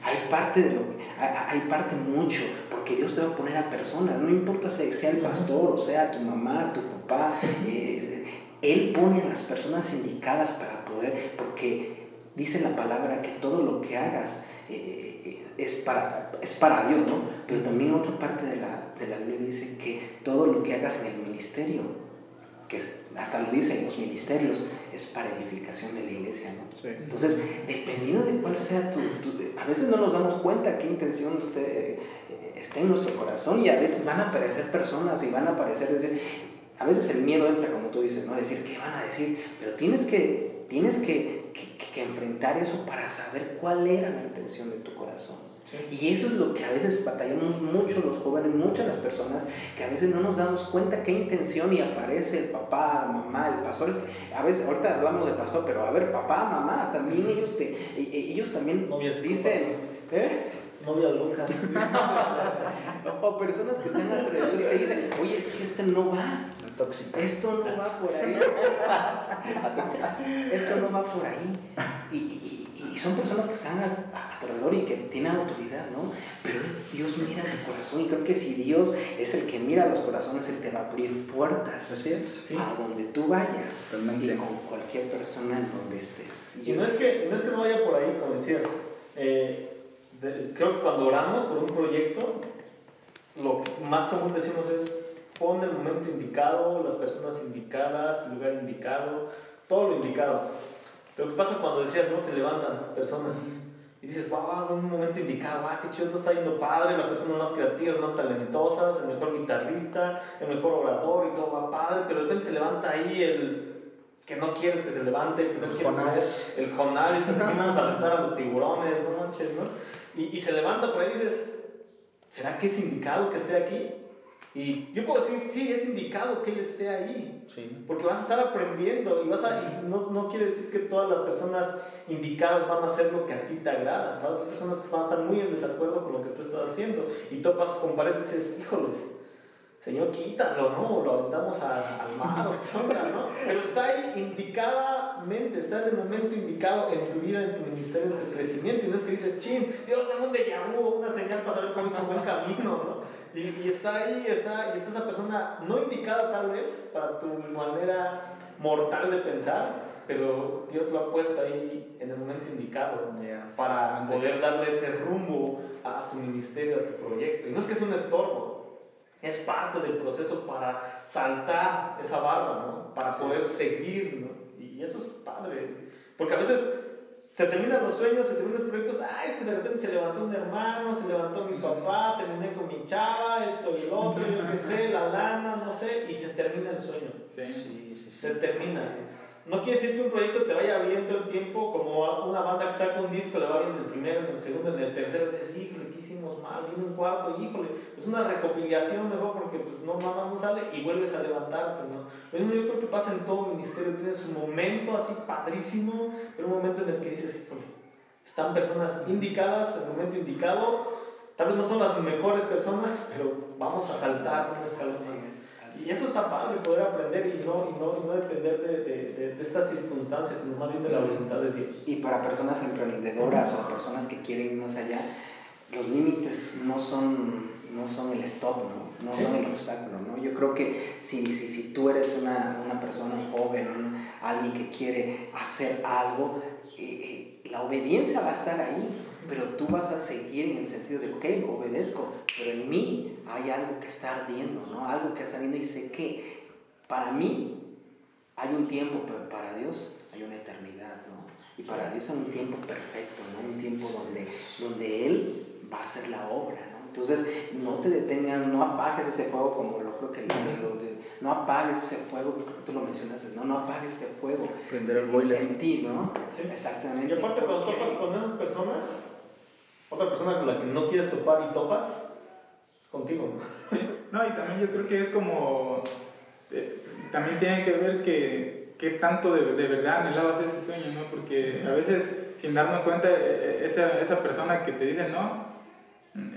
S1: Hay parte de lo hay, parte mucho, porque Dios te va a poner a personas, no importa si sea el pastor, o sea tu mamá, tu papá, eh, Él pone a las personas indicadas para poder, porque dice la palabra que todo lo que hagas eh, es, para, es para Dios, ¿no? Pero también otra parte de la, de la Biblia dice que todo lo que hagas en el ministerio, que hasta lo dicen los ministerios, es para edificación de la iglesia, ¿no? Entonces, dependiendo de cuál sea tu, A veces no nos damos cuenta qué intención esté, está en nuestro corazón y a veces van a aparecer personas y van a aparecer... Decir, a veces el miedo entra, como tú dices, ¿no? Decir, ¿qué van a decir? Pero tienes que, tienes que, que, que enfrentar eso para saber cuál era la intención de tu corazón. Y eso es lo que a veces batallamos mucho los jóvenes, muchas las personas, que a veces no nos damos cuenta qué intención y aparece el papá, la mamá, el pastor. Es que a veces, ahorita hablamos de pastor, pero a ver, papá, mamá, también ellos, te, e, e, ellos también dicen... ¿eh?
S5: Novia loca.
S1: o personas que están alrededor y te dicen, oye, es que este no va.
S3: Tóxico.
S1: Esto no va por ahí. Esto no va por ahí. Y, y, y son personas que están a, alrededor y que tienen autoridad, ¿no? Pero Dios mira tu corazón y creo que si Dios es el que mira los corazones, Él te va a abrir puertas
S3: Así es.
S1: a donde tú vayas y con cualquier persona en donde estés.
S5: Y no es que no, es que no vaya por ahí, como decías. Eh, creo que cuando oramos por un proyecto, lo más común decimos es pon el momento indicado, las personas indicadas, el lugar indicado, todo lo indicado. Pero ¿qué pasa cuando decías, no, se levantan personas? Y dices, wow, en un momento indicado, wow, qué chido, está yendo padre, las personas más creativas, más talentosas, el mejor guitarrista, el mejor orador y todo va padre, pero de repente se levanta ahí el que no quieres que se levante, el que no
S3: el
S5: quieres
S3: Jonás.
S5: el Jonás, y dices, aquí vamos a aventar a los tiburones, no manches, ¿no? Y, y se levanta por ahí y dices, ¿será que es indicado que esté aquí? Y yo puedo decir, sí, es indicado que él esté ahí.
S3: Sí.
S5: Porque vas a estar aprendiendo y, vas a, y no, no quiere decir que todas las personas indicadas van a hacer lo que a ti te agrada. ¿no? Hay personas que van a estar muy en desacuerdo con lo que tú estás haciendo. Y topas con pared y dices, híjoles, Señor, quítalo, ¿no? Lo aventamos al mar, o ¿no? Pero está ahí está en el momento indicado en tu vida, en tu ministerio, en tu crecimiento. Y no es que dices, chin, Dios, dame un déjà vu, una señal para saber cómo buen camino, ¿no? Y, y, está ahí, está, y está esa persona no indicada tal vez para tu manera mortal de pensar, pero Dios lo ha puesto ahí en el momento indicado
S3: Yes.
S5: para poder darle ese rumbo a tu ministerio, a tu proyecto. Y no es que es un estorbo, es parte del proceso para saltar esa barra, ¿no? Para poder seguir, ¿no? Y eso es padre, porque a veces se terminan los sueños, se terminan los proyectos, ah, es que de repente se levantó un hermano, se levantó mi papá, terminé con mi chava, esto y lo otro, yo qué sé, la lana, no sé, y se termina el sueño.
S3: Sí, sí, sí.
S5: Se termina. No quiere decir que un proyecto te vaya bien todo el tiempo, como una banda que saca un disco, le va bien en el primero, en el segundo, en el tercero, dices, híjole, ¿qué hicimos mal? Viene un cuarto, híjole, es una recopilación mejor porque pues no, nada no sale y vuelves a levantarte, ¿no? Lo mismo yo creo que pasa en todo ministerio, tienes un momento así padrísimo, pero un momento en el que dices, híjole, están personas indicadas, el momento indicado, tal vez no son las mejores personas, pero vamos a saltar un escalón más. Y eso está padre, poder aprender y no, y no, y no depender de, de, de, de, estas circunstancias, sino más bien de la voluntad de Dios.
S1: Y para personas emprendedoras o personas que quieren ir más allá, los límites no son, no son el stop, ¿no? no son el obstáculo. ¿no? Yo creo que si, si, si tú eres una, una persona joven, alguien que quiere hacer algo, eh, eh, la obediencia va a estar ahí pero tú vas a seguir en el sentido de, ok, obedezco, pero en mí hay algo que está ardiendo, ¿no? Algo que está ardiendo y sé que para mí hay un tiempo, pero para Dios hay una eternidad, ¿no? Y para Dios hay un tiempo perfecto, ¿no? Un tiempo donde, donde Él va a hacer la obra, ¿no? Entonces, no te detengas, no apagues ese fuego como lo creo que lo, lo de, no apagues ese fuego, creo que tú lo mencionaste, no, no apagues ese fuego.
S3: Prender el boiler.
S1: En ti, ¿no?
S5: Sí.
S1: Exactamente.
S5: Y aparte, cuando topas con esas personas, otra persona con la que no quieres topar y topas, es contigo. ¿no?
S2: No, y también yo creo que es como. eh, también tiene que ver que, que tanto de, de verdad anhelabas ese sueño, ¿no? Porque a veces, sin darnos cuenta, eh, esa, esa persona que te dice no,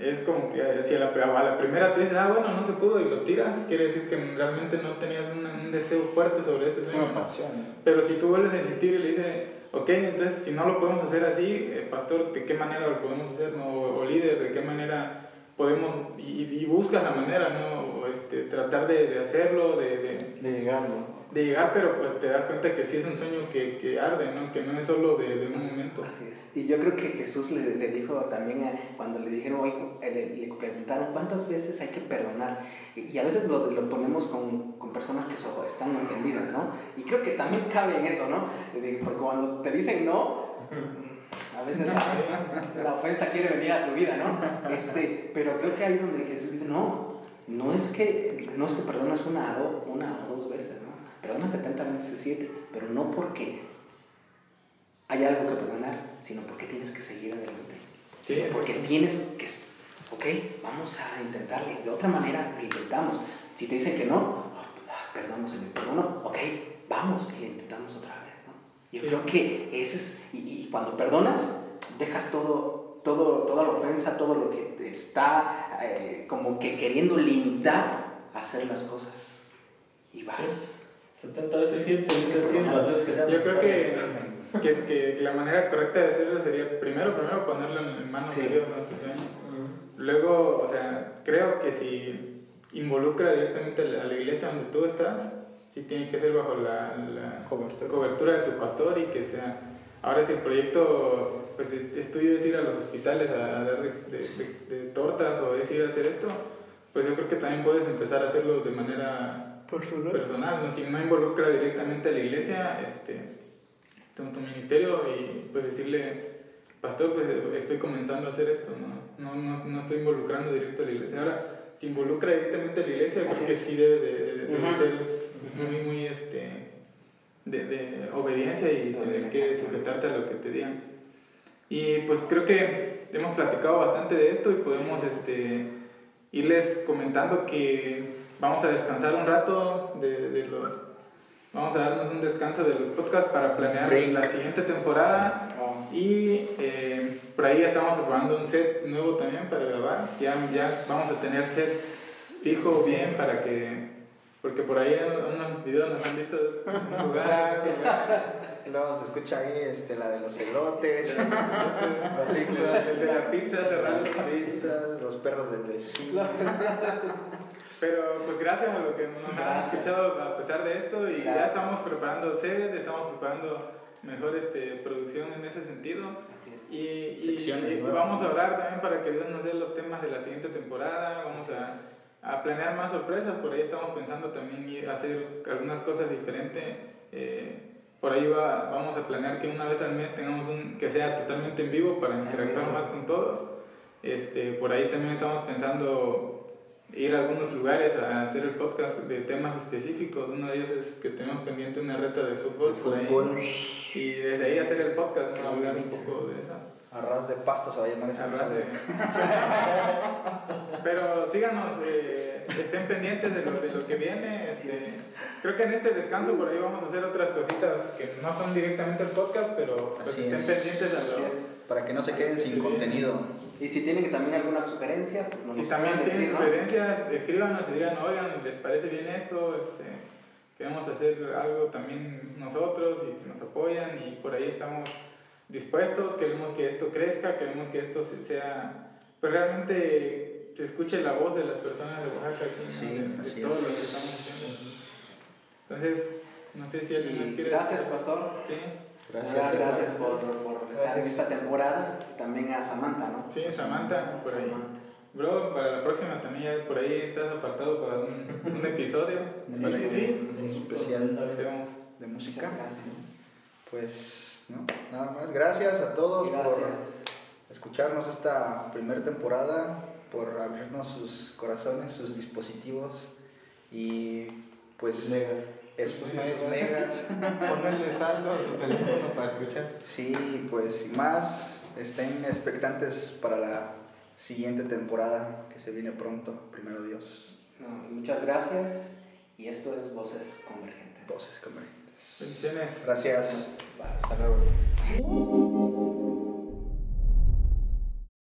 S2: es como que si a la, a la primera te dice, ah, bueno, no se pudo y lo tiras, quiere decir que realmente no tenías un, un deseo fuerte sobre ese sueño.
S4: Una
S2: ¿no?
S4: pasión.
S2: Pero si tú vuelves a insistir y le dices, ok, entonces si no lo podemos hacer así, eh, pastor, ¿de qué manera lo podemos hacer? No? O, líder, ¿de qué manera podemos? Y, y buscas la manera, ¿no? Este, tratar de, de hacerlo, de, de,
S4: De llegarlo.
S2: De llegar, pero pues te das cuenta que sí es un sueño que, que arde, ¿no? Que no es solo de, de, un momento.
S1: Así es. Y yo creo que Jesús le, le dijo también a, cuando le dijeron, hoy, le, le, preguntaron cuántas veces hay que perdonar. Y, a veces lo, lo ponemos con, con, personas que so, están ofendidas, ¿no? Y creo que también cabe en eso, ¿no? Porque cuando te dicen no, a veces la, ofensa quiere venir a tu vida, ¿no? Este, pero creo que ahí donde Jesús dice, no, no es que, no es que perdonas una, una o dos veces, ¿no? Perdona 70 veces 7, pero no porque hay algo que perdonar, sino porque tienes que seguir adelante. Sí, porque tienes que, ok, vamos a intentarle. De otra manera, lo intentamos. Si te dicen que no, oh, perdón, no se me perdonó, ok, vamos y lo intentamos otra vez. Yo sí. creo que ese es, y, y, cuando perdonas, dejas todo, todo, toda la ofensa, todo lo que te está eh, como que queriendo limitar a hacer las cosas. Y vas.
S5: 70 veces 100, tienes que las veces que sean
S2: Yo creo que, que, que, la manera correcta de hacerlo sería primero, primero ponerlo en manos sí. de Dios, ¿no? Tu sueño. Uh -huh. Luego, o sea, creo que si involucra directamente a la iglesia donde tú estás, sí tiene que ser bajo la, la
S3: cobertura.
S2: cobertura. de tu pastor y que sea... Ahora si el proyecto pues, es tuyo es ir a los hospitales a, a dar de, de, de, de, tortas o es ir a hacer esto, pues yo creo que también puedes empezar a hacerlo de manera
S3: personal.
S2: personal. Si no involucra directamente a la iglesia, este, tu, tu ministerio y pues decirle, pastor, pues estoy comenzando a hacer esto, ¿no? No, no, no estoy involucrando directo a la iglesia. Ahora, si involucra directamente a la iglesia, creo que sí debe de, de, de uh -huh. ser muy, muy este, de, de obediencia y tener que sujetarte a lo que te digan. Y pues creo que hemos platicado bastante de esto y podemos este, irles comentando que vamos a descansar un rato de, de los... Vamos a darnos un descanso de los podcasts para planear
S3: Break.
S2: la siguiente temporada. Y eh, por ahí ya estamos probando un set nuevo también para grabar. Ya, ya vamos a tener set fijo bien para que porque por ahí en unos videos nos han visto un lugar.
S3: Luego se escucha ahí este, la de los elotes,
S2: la pizza, el de la pizza cerrando.
S3: Las pizzas, los perros del vecino.
S2: Pero pues gracias a lo que nos han escuchado a pesar de esto y gracias. ya estamos preparando sed, estamos preparando mejor este, producción en ese sentido.
S1: Así es.
S2: Y, y, y vamos a hablar también para que Dios nos dé los temas de la siguiente temporada. Vamos a a planear más sorpresas. Por ahí estamos pensando también ir a hacer algunas cosas diferentes. Eh, por ahí va, vamos a planear que una vez al mes tengamos un que sea totalmente en vivo para interactuar más con todos. Este, por ahí también estamos pensando ir a algunos lugares a hacer el podcast de temas específicos. Uno de ellos es que tenemos pendiente una reta de fútbol.
S3: De fútbol.
S2: y desde ahí hacer el podcast, ¿no? hablar un poco de eso.
S3: Arras de pasto se va a llamar ese
S2: de... Pero síganos, eh, estén pendientes de lo, de lo que viene. Este, creo que en este descanso por ahí vamos a hacer otras cositas que no son directamente el podcast, pero pues estén
S3: es.
S2: pendientes a lo,
S3: Para que no se queden sin contenido.
S1: Y si tienen también alguna sugerencia, pues nos
S2: Si también tienen
S1: decir, ¿no?
S2: sugerencias, escríbanos y digan, oigan, ¿les parece bien esto? Este, queremos hacer algo también nosotros y si nos apoyan y por ahí estamos dispuestos, queremos que esto crezca, queremos que esto se- sea, pues realmente se escuche la voz de las personas de Oaxaca aquí, ¿no?
S3: Sí,
S2: de, de
S3: así
S2: todo
S3: es.
S2: lo que estamos haciendo. Entonces, no sé si alguien
S1: Y
S2: quiere...
S1: gracias, pastor.
S2: Sí,
S1: Gracias, gracias por, por estar en esta temporada. También a Samantha, ¿no?
S2: sí, Samantha, por ahí.
S1: Samantha.
S2: Bro, para la próxima también ya por ahí estás apartado para un, un episodio.
S3: Sí,
S2: Para
S5: sí.
S3: Un especial de música.
S1: Muchas gracias.
S3: Pues, ¿no? Nada más. Gracias a todos
S1: Gracias.
S3: por escucharnos esta primera temporada, por abrirnos sus corazones, sus dispositivos y pues. Esos sus megas.
S4: Ponerle saldo a tu teléfono para escuchar.
S3: Sí, pues y más, estén expectantes para la siguiente temporada que se viene pronto, primero Dios.
S1: No, muchas gracias. Y esto es Voces Convergentes.
S3: Voces convergentes.
S2: Bendiciones.
S3: Gracias.
S1: Bye.
S4: Hasta luego.